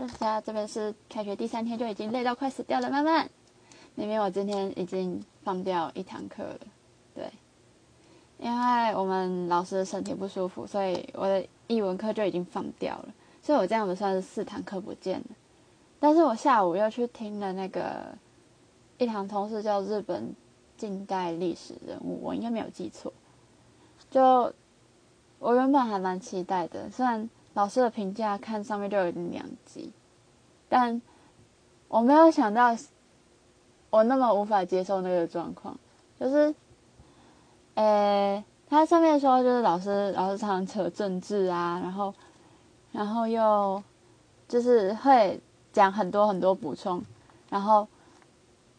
大家，这边是开学第三天就已经累到快死掉了，慢慢。明明我今天已经放掉一堂课了，对，因为我们老师身体不舒服，所以我的译文课就已经放掉了，所以我这样子算是四堂课不见了。但是我下午又去听了那个一堂通识叫日本近代历史人物，我应该没有记错。就我原本还蛮期待的，虽然老师的评价看上面就有点两级，但我没有想到我那么无法接受那个状况，就是，呃，他上面说就是老师老师常常扯政治啊，然后然后又就是会。讲很多很多补充，然后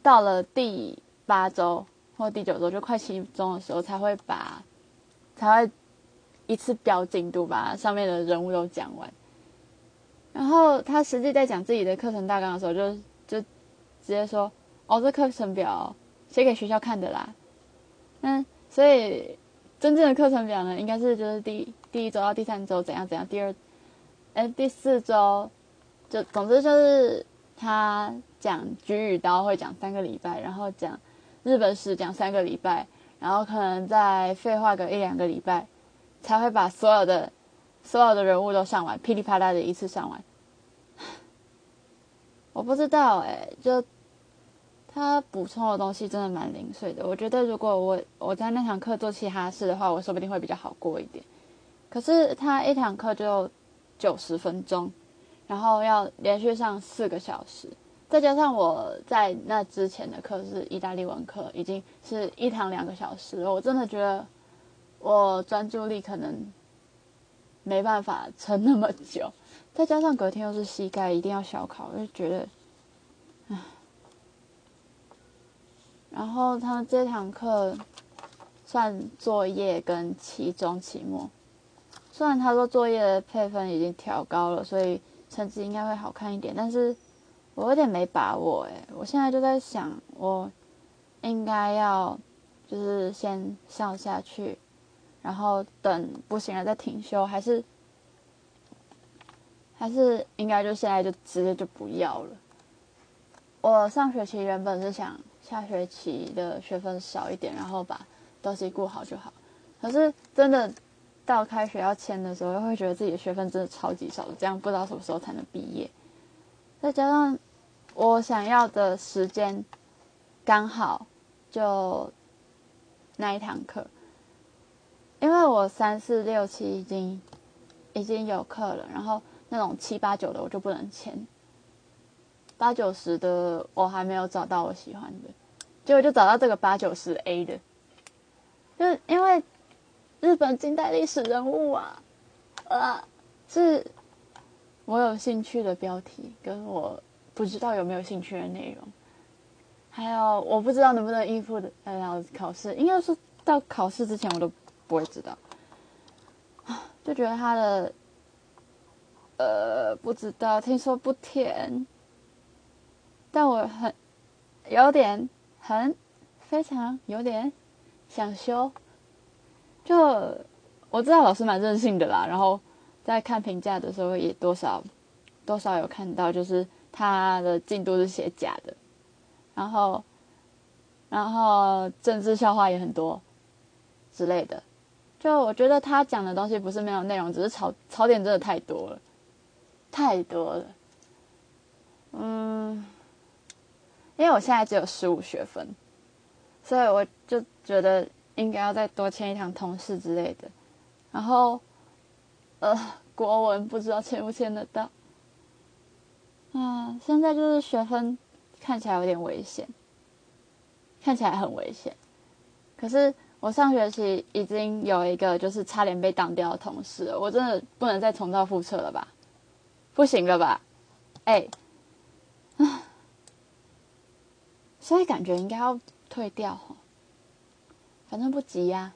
到了第八周或第九周就快期中的时候，才会把才会一次标进度，把上面的人物都讲完。然后他实际在讲自己的课程大纲的时候，就就直接说：“哦，这课程表写给学校看的啦。”嗯，所以真正的课程表呢，应该是就是第第一周到第三周怎样怎样，第二哎第四周。就总之就是他讲菊与刀会讲三个礼拜，然后讲日本史讲三个礼拜，然后可能再废话个一两个礼拜，才会把所有的所有的人物都上完，噼里啪啦的一次上完。我不知道哎，就他补充的东西真的蛮零碎的。我觉得如果我我在那堂课做其他事的话，我说不定会比较好过一点。可是他一堂课就九十分钟。然后要连续上四个小时，再加上我在那之前的课是意大利文课，已经是一堂两个小时了。我真的觉得我专注力可能没办法撑那么久，再加上隔天又是膝盖一定要小考，我就觉得，唉。然后他这堂课算作业跟期中、期末，虽然他说作业的配分已经调高了，所以。成绩应该会好看一点，但是我有点没把握哎。我现在就在想，我应该要就是先上下去，然后等不行了再停休，还是还是应该就现在就直接就不要了。我上学期原本是想下学期的学分少一点，然后把东西顾好就好，可是真的。到开学要签的时候，又会觉得自己的学分真的超级少，这样不知道什么时候才能毕业。再加上我想要的时间刚好就那一堂课，因为我三四六七已经已经有课了，然后那种七八九的我就不能签，八九十的我还没有找到我喜欢的，结果就找到这个八九十 A 的，就是因为。日本近代历史人物啊，啊，是我有兴趣的标题，跟我不知道有没有兴趣的内容，还有我不知道能不能应付的呃考试，应该是到考试之前我都不会知道，就觉得他的呃不知道，听说不甜，但我很有点很非常有点想修。就我知道老师蛮任性的啦，然后在看评价的时候也多少多少有看到，就是他的进度是写假的，然后然后政治笑话也很多之类的。就我觉得他讲的东西不是没有内容，只是槽槽点真的太多了，太多了。嗯，因为我现在只有十五学分，所以我就觉得。应该要再多签一堂通识之类的，然后，呃，国文不知道签不签得到。啊，现在就是学分看起来有点危险，看起来很危险。可是我上学期已经有一个就是差点被挡掉的同事，我真的不能再重蹈覆辙了吧？不行了吧？哎，啊，所以感觉应该要退掉。反正不急呀，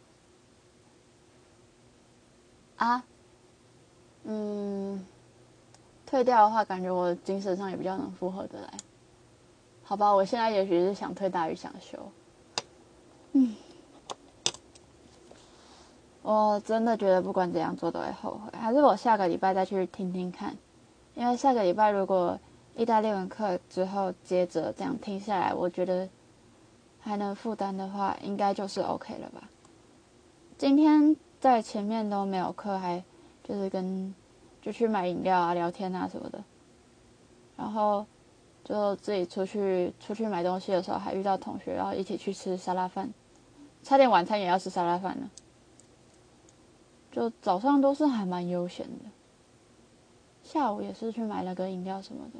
啊，嗯，退掉的话，感觉我精神上也比较能负荷的来。好吧，我现在也许是想退大于想修。嗯，我真的觉得不管怎样做都会后悔，还是我下个礼拜再去听听看，因为下个礼拜如果意大利文课之后接着这样听下来，我觉得还能负担的话，应该就是 OK 了吧。今天在前面都没有课，还就是跟就去买饮料啊、聊天啊什么的，然后就自己出去出去买东西的时候，还遇到同学，然后一起去吃沙拉饭，差点晚餐也要吃沙拉饭了。就早上都是还蛮悠闲的，下午也是去买了个饮料什么的，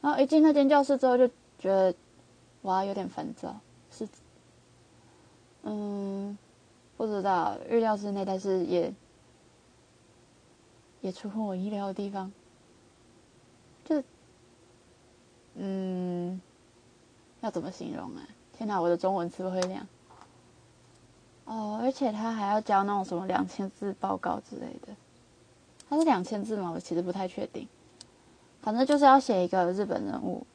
然后一进那间教室之后就觉得哇有点烦躁，是嗯不知道预料之内，但是也也出乎我意料的地方，就嗯要怎么形容啊？天哪，我的中文词汇量。哦，而且他还要交那种什么两千字报告之类的，他是两千字吗？我其实不太确定。反正就是要写一个日本人物，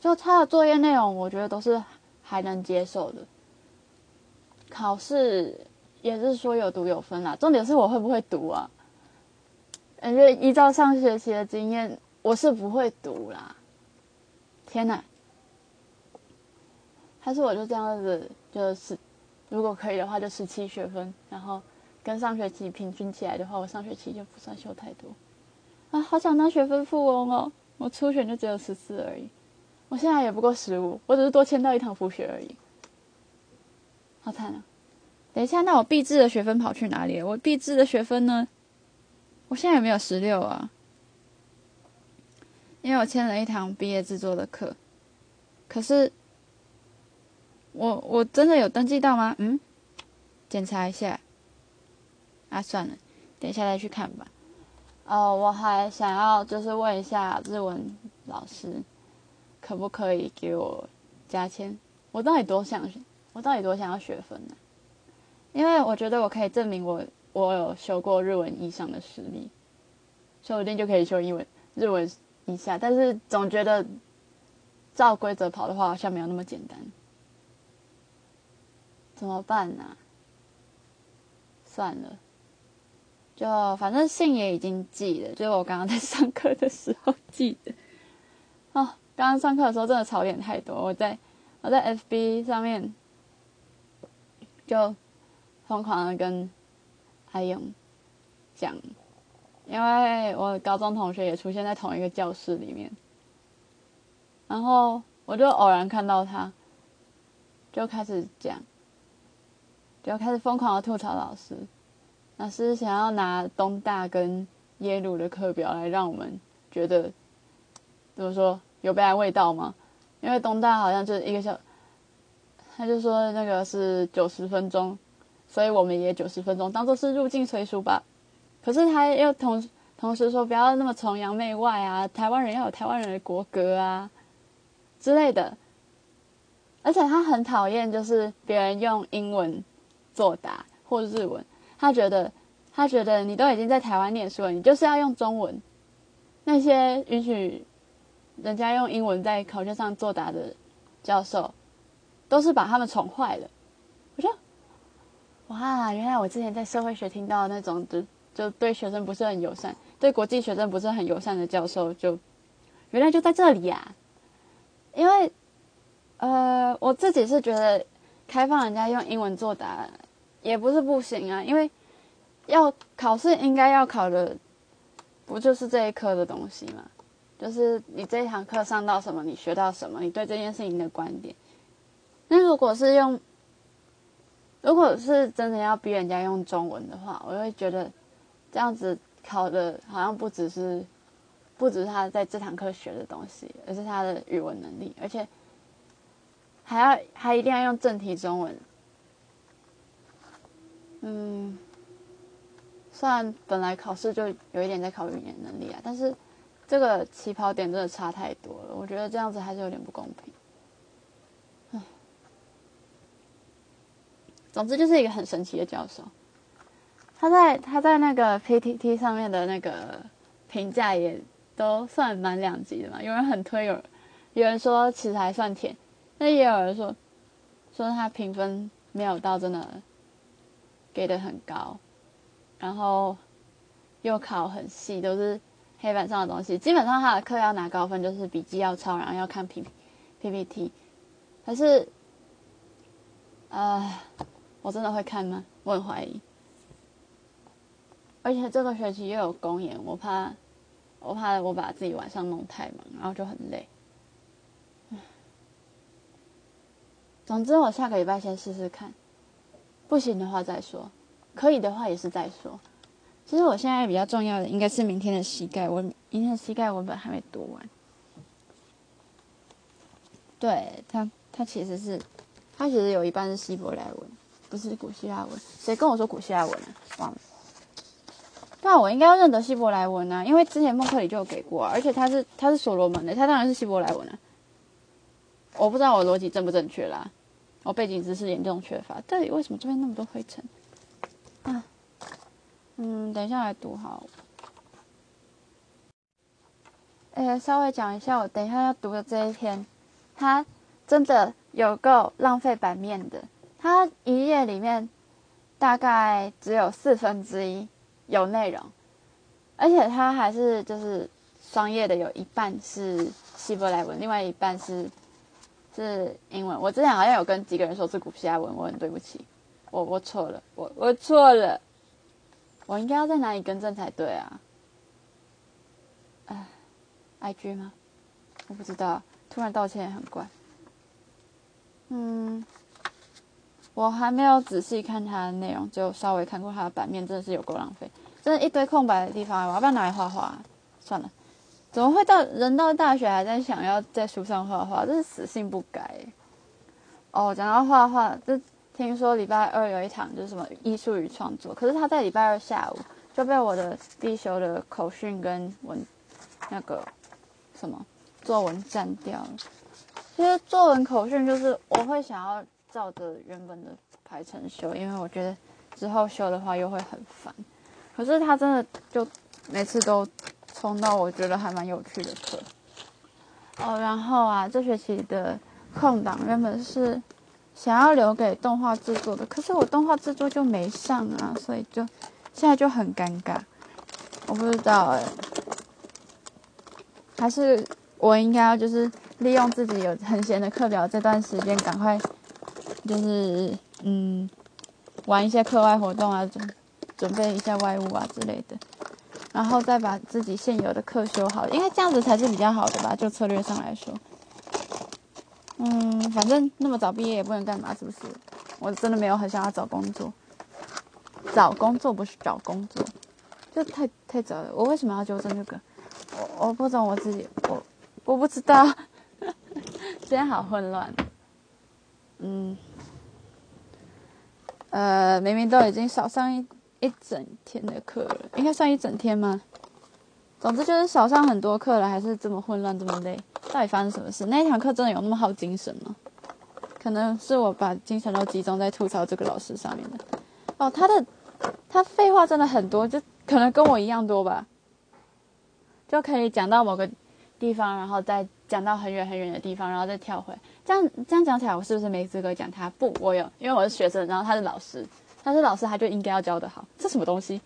就他的作业内容，我觉得都是还能接受的。考试也是说有读有分啦，重点是我会不会读啊？感觉依照上学期的经验，我是不会读啦。天哪！还是我就这样子，就是。如果可以的话，就十七学分，然后跟上学期平均起来的话，我上学期就不算修太多。啊，好想当学分富翁哦！我初选就只有十四而已，我现在也不过十五，我只是多签到一堂复学而已。好惨啊！等一下，那我毕制的学分跑去哪里了？我毕制的学分呢？我现在有没有十六啊？因为我签了一堂毕业制作的课，可是。我我真的有登记到吗？嗯，检查一下。啊，算了，等一下再去看吧。哦，我还想要就是问一下日文老师，可不可以给我加签？我到底多想，我到底多想要学分呢？因为我觉得我可以证明我我有修过日文以上的实力，说不定就可以修英文日文以下。但是总觉得照规则跑的话，好像没有那么简单。怎么办呢？算了，就反正信也已经寄了，就是我刚刚在上课的时候寄的。哦，刚刚上课的时候真的槽点太多，我在我在 FB 上面就疯狂的跟阿勇讲，因为我高中同学也出现在同一个教室里面，然后我就偶然看到他，就开始讲。就开始疯狂的吐槽老师，老师想要拿东大跟耶鲁的课表来让我们觉得怎么说有被爱味道吗？因为东大好像就是一个小，他就说那个是九十分钟，所以我们也九十分钟当做是入境随俗吧。可是他又同同时说不要那么崇洋媚外啊，台湾人要有台湾人的国格啊之类的，而且他很讨厌就是别人用英文。作答或日文，他觉得，他觉得你都已经在台湾念书了，你就是要用中文。那些允许人家用英文在考卷上作答的教授，都是把他们宠坏了。我说，哇，原来我之前在社会学听到那种，就就对学生不是很友善，对国际学生不是很友善的教授，就原来就在这里呀。因为，呃，我自己是觉得开放人家用英文作答。也不是不行啊，因为要考试应该要考的，不就是这一科的东西嘛？就是你这一堂课上到什么，你学到什么，你对这件事情的观点。那如果是用，如果是真的要逼人家用中文的话，我会觉得这样子考的好像不只是，不只是他在这堂课学的东西，而是他的语文能力，而且还要还一定要用正题中文。嗯，虽然本来考试就有一点在考语言能力啊，但是这个起跑点真的差太多了，我觉得这样子还是有点不公平。唉，总之就是一个很神奇的教授，他在他在那个 PTT 上面的那个评价也都算蛮两极的嘛，有人很推，有有人说其实还算甜，但也有人说说他评分没有到真的。给的很高，然后又考很细，都是黑板上的东西。基本上他的课要拿高分，就是笔记要抄，然后要看 P P P T。可是，呃，我真的会看吗？我很怀疑。而且这个学期又有公演，我怕，我怕我把自己晚上弄太忙，然后就很累。总之，我下个礼拜先试试看，不行的话再说，可以的话也是再说。其实我现在比较重要的应该是明天的膝盖，我明天的膝盖文本还没读完。对他，他其实是，他其实有一半是希伯来文，不是古希腊文。谁跟我说古希腊文啊？忘了。对啊，我应该要认得希伯来文啊，因为之前孟克里就有给过，而且他是他是所罗门的，他当然是希伯来文啊。我不知道我逻辑正不正确啦，我背景知识严重缺乏。到底为什么这边那么多灰尘？啊，嗯，等一下来读好。呃，稍微讲一下，我等一下要读的这一篇，它真的有够浪费版面的。它一页里面大概只有四分之一。有内容，而且它还是就是双页的，有一半是希伯来文，另外一半是是英文。我之前好像有跟几个人说是古希腊文，我很对不起，我我错了，我我错了，我应该要在哪里更正才对啊？哎，IG 吗？我不知道，突然道歉也很怪。嗯。我还没有仔细看它的内容，就稍微看过它的版面，真的是有够浪费，真的一堆空白的地方，我要不要拿来画画？算了，怎么会到人到大学还在想要在书上画画？这是死性不改。哦，讲到画画，就听说礼拜二有一堂就是什么艺术与创作，可是他在礼拜二下午就被我的必修的口训跟文那个什么作文占掉了。其实作文口训就是我会想要。照着原本的排程修，因为我觉得之后修的话又会很烦。可是他真的就每次都冲到我觉得还蛮有趣的课。哦，然后啊，这学期的空档原本是想要留给动画制作的，可是我动画制作就没上啊，所以就现在就很尴尬。我不知道哎，还是我应该要就是利用自己有很闲的课表这段时间赶快。就是嗯，玩一些课外活动啊，准准备一下外务啊之类的，然后再把自己现有的课修好，因为这样子才是比较好的吧？就策略上来说，嗯，反正那么早毕业也不能干嘛，是不是？我真的没有很想要找工作，找工作不是找工作，就太太早了。我为什么要纠正这个？我我不懂我自己，我我不知道，今天好混乱，嗯。呃，明明都已经少上一一整天的课，应该算一整天吗？总之就是少上很多课了，还是这么混乱，这么累，到底发生什么事？那一堂课真的有那么耗精神吗？可能是我把精神都集中在吐槽这个老师上面的。哦，他的他废话真的很多，就可能跟我一样多吧，就可以讲到某个地方，然后再讲到很远很远的地方，然后再跳回。这样这样讲起来，我是不是没资格讲他？不，我有，因为我是学生，然后他是老师，他是老师，他就应该要教的好。这什么东西？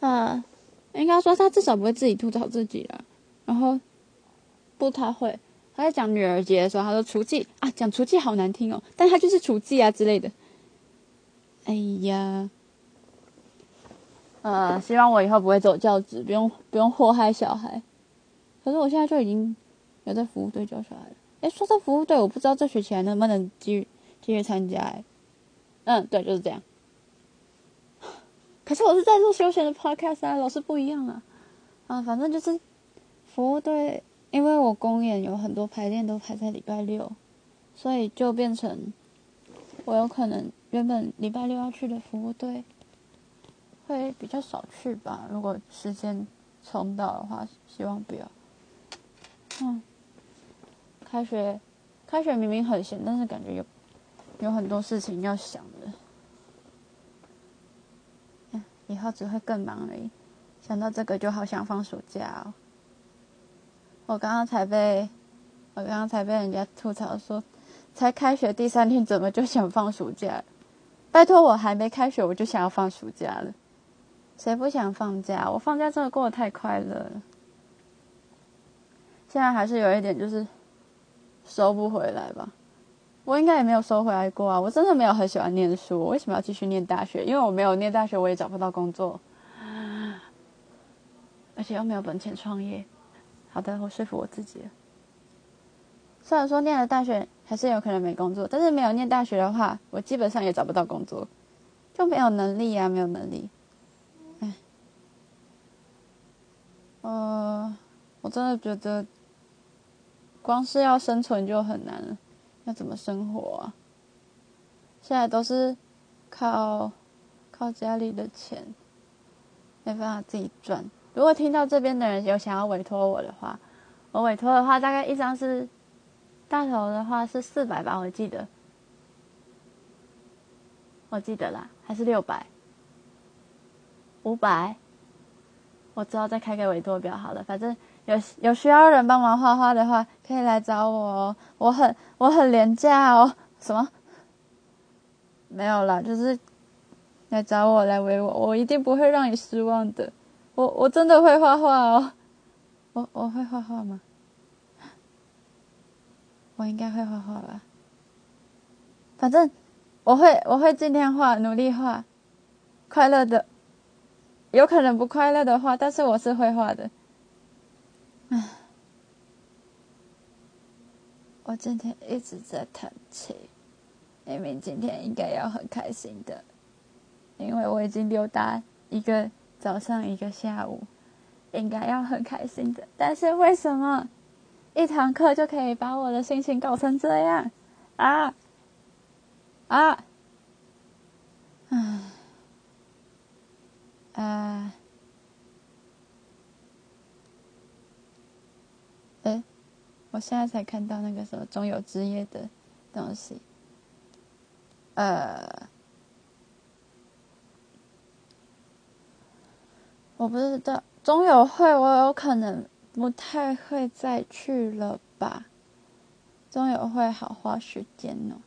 啊，应该说他至少不会自己吐槽自己了。然后，不，太会，他在讲女儿节的时候，他说厨技啊，讲厨技好难听哦，但他就是厨技啊之类的。哎呀，呃，希望我以后不会走教职，不用不用祸害小孩。可是我现在就已经。有在服务队教小孩了哎，说到服务队，我不知道这学期还能不能继续继续参加。嗯，对，就是这样。可是我是在做休闲的 podcast 啊，老师不一样啊。啊，反正就是服务队，因为我公演有很多排练都排在礼拜六，所以就变成我有可能原本礼拜六要去的服务队会比较少去吧。如果时间冲到的话，希望不要。嗯。开学，开学明明很闲，但是感觉有有很多事情要想的。以后只会更忙而已。想到这个就好想放暑假哦。我刚刚才被，我刚刚才被人家吐槽说，才开学第三天怎么就想放暑假？拜托，我还没开学我就想要放暑假了。谁不想放假？我放假真的过得太快乐了。现在还是有一点，就是收不回来吧。我应该也没有收回来过啊！我真的没有很喜欢念书，我为什么要继续念大学？因为我没有念大学，我也找不到工作，而且又没有本钱创业。好的，我说服我自己了。虽然说念了大学还是有可能没工作，但是没有念大学的话，我基本上也找不到工作，就没有能力啊，没有能力。哎，呃，我真的觉得，光是要生存就很难了。要怎么生活啊？现在都是靠靠家里的钱，没办法自己赚。如果听到这边的人有想要委托我的话，我委托的话大概一张是大头的话是四百吧，我记得，我记得啦，还是六百、五百，我之后再开个委托表好了，反正。有有需要人帮忙画画的话，可以来找我哦。我很我很廉价哦。什么？没有啦，就是来找我来维我，我一定不会让你失望的。我我真的会画画哦。我我会画画吗？我应该会画画吧。反正我会我会尽量画，努力画，快乐的。有可能不快乐的画，但是我是会画的。我今天一直在叹气，明明今天应该要很开心的，因为我已经溜达一个早上一个下午，应该要很开心的，但是为什么一堂课就可以把我的心情搞成这样？啊啊，唉，啊。哎，我现在才看到那个什么中有之夜的东西。呃，我不知道中友会，我有可能不太会再去了吧。中友会好花时间哦，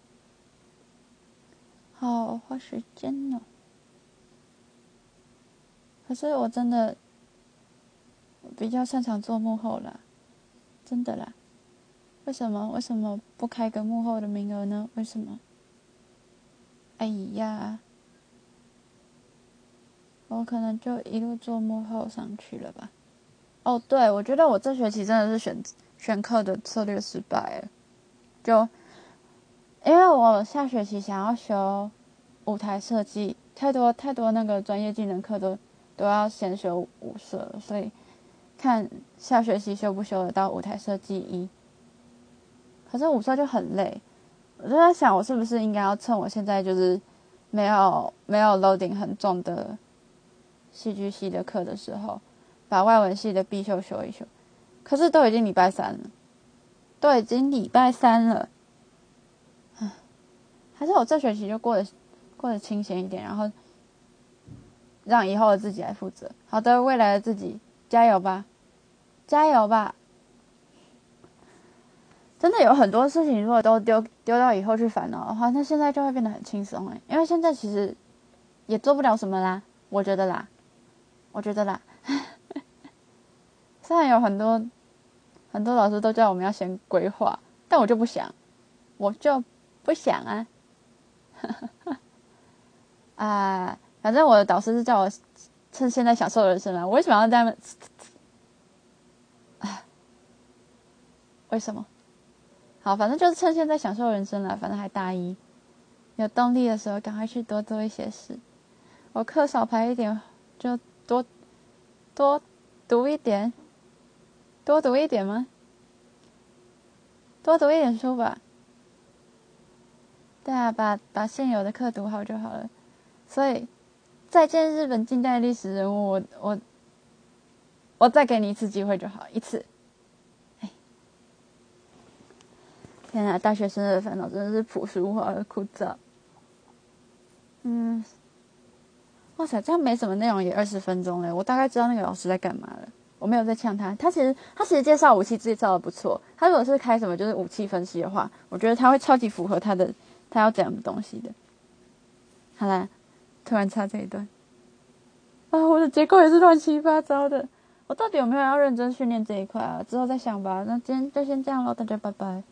好花时间哦。可是我真的比较擅长做幕后了。真的啦？为什么？为什么不开个幕后的名额呢？为什么？哎呀，我可能就一路做幕后上去了吧。哦，对，我觉得我这学期真的是选选课的策略失败了。就因为我下学期想要修舞台设计，太多太多那个专业技能课都都要先修舞社，所以。看下学期修不修得到舞台设计一，可是舞社就很累，我就在想，我是不是应该要趁我现在就是没有没有 loading 很重的戏剧系的课的时候，把外文系的必修修一修。可是都已经礼拜三了，都已经礼拜三了，唉，还是我这学期就过得过得清闲一点，然后让以后的自己来负责。好的，未来的自己。加油吧，加油吧！真的有很多事情，如果都丢丢到以后去烦恼的话，那现在就会变得很轻松哎。因为现在其实也做不了什么啦，我觉得啦，我觉得啦。虽然有很多很多老师都叫我们要先规划，但我就不想，我就不想啊。啊，反正我的导师是叫我。趁现在享受人生啊！我为什么要这样？哎，为什么？好，反正就是趁现在享受人生了。反正还大一，有动力的时候，赶快去多做一些事。我课少排一点，就多多读一点，多读一点吗？多读一点书吧。对啊，把把现有的课读好就好了。所以。再见，日本近代历史人物。我我我再给你一次机会就好，一次。哎，天啊！大学生的烦恼真的是朴实无华而枯燥。嗯，哇塞，这样没什么内容也二十分钟嘞。我大概知道那个老师在干嘛了。我没有在呛他，他其实他其实介绍武器介绍的不错。他如果是开什么就是武器分析的话，我觉得他会超级符合他的他要讲的东西的。好啦。突然插这一段，啊，我的结构也是乱七八糟的。我到底有没有要认真训练这一块啊？之后再想吧。那今天就先这样喽，大家拜拜。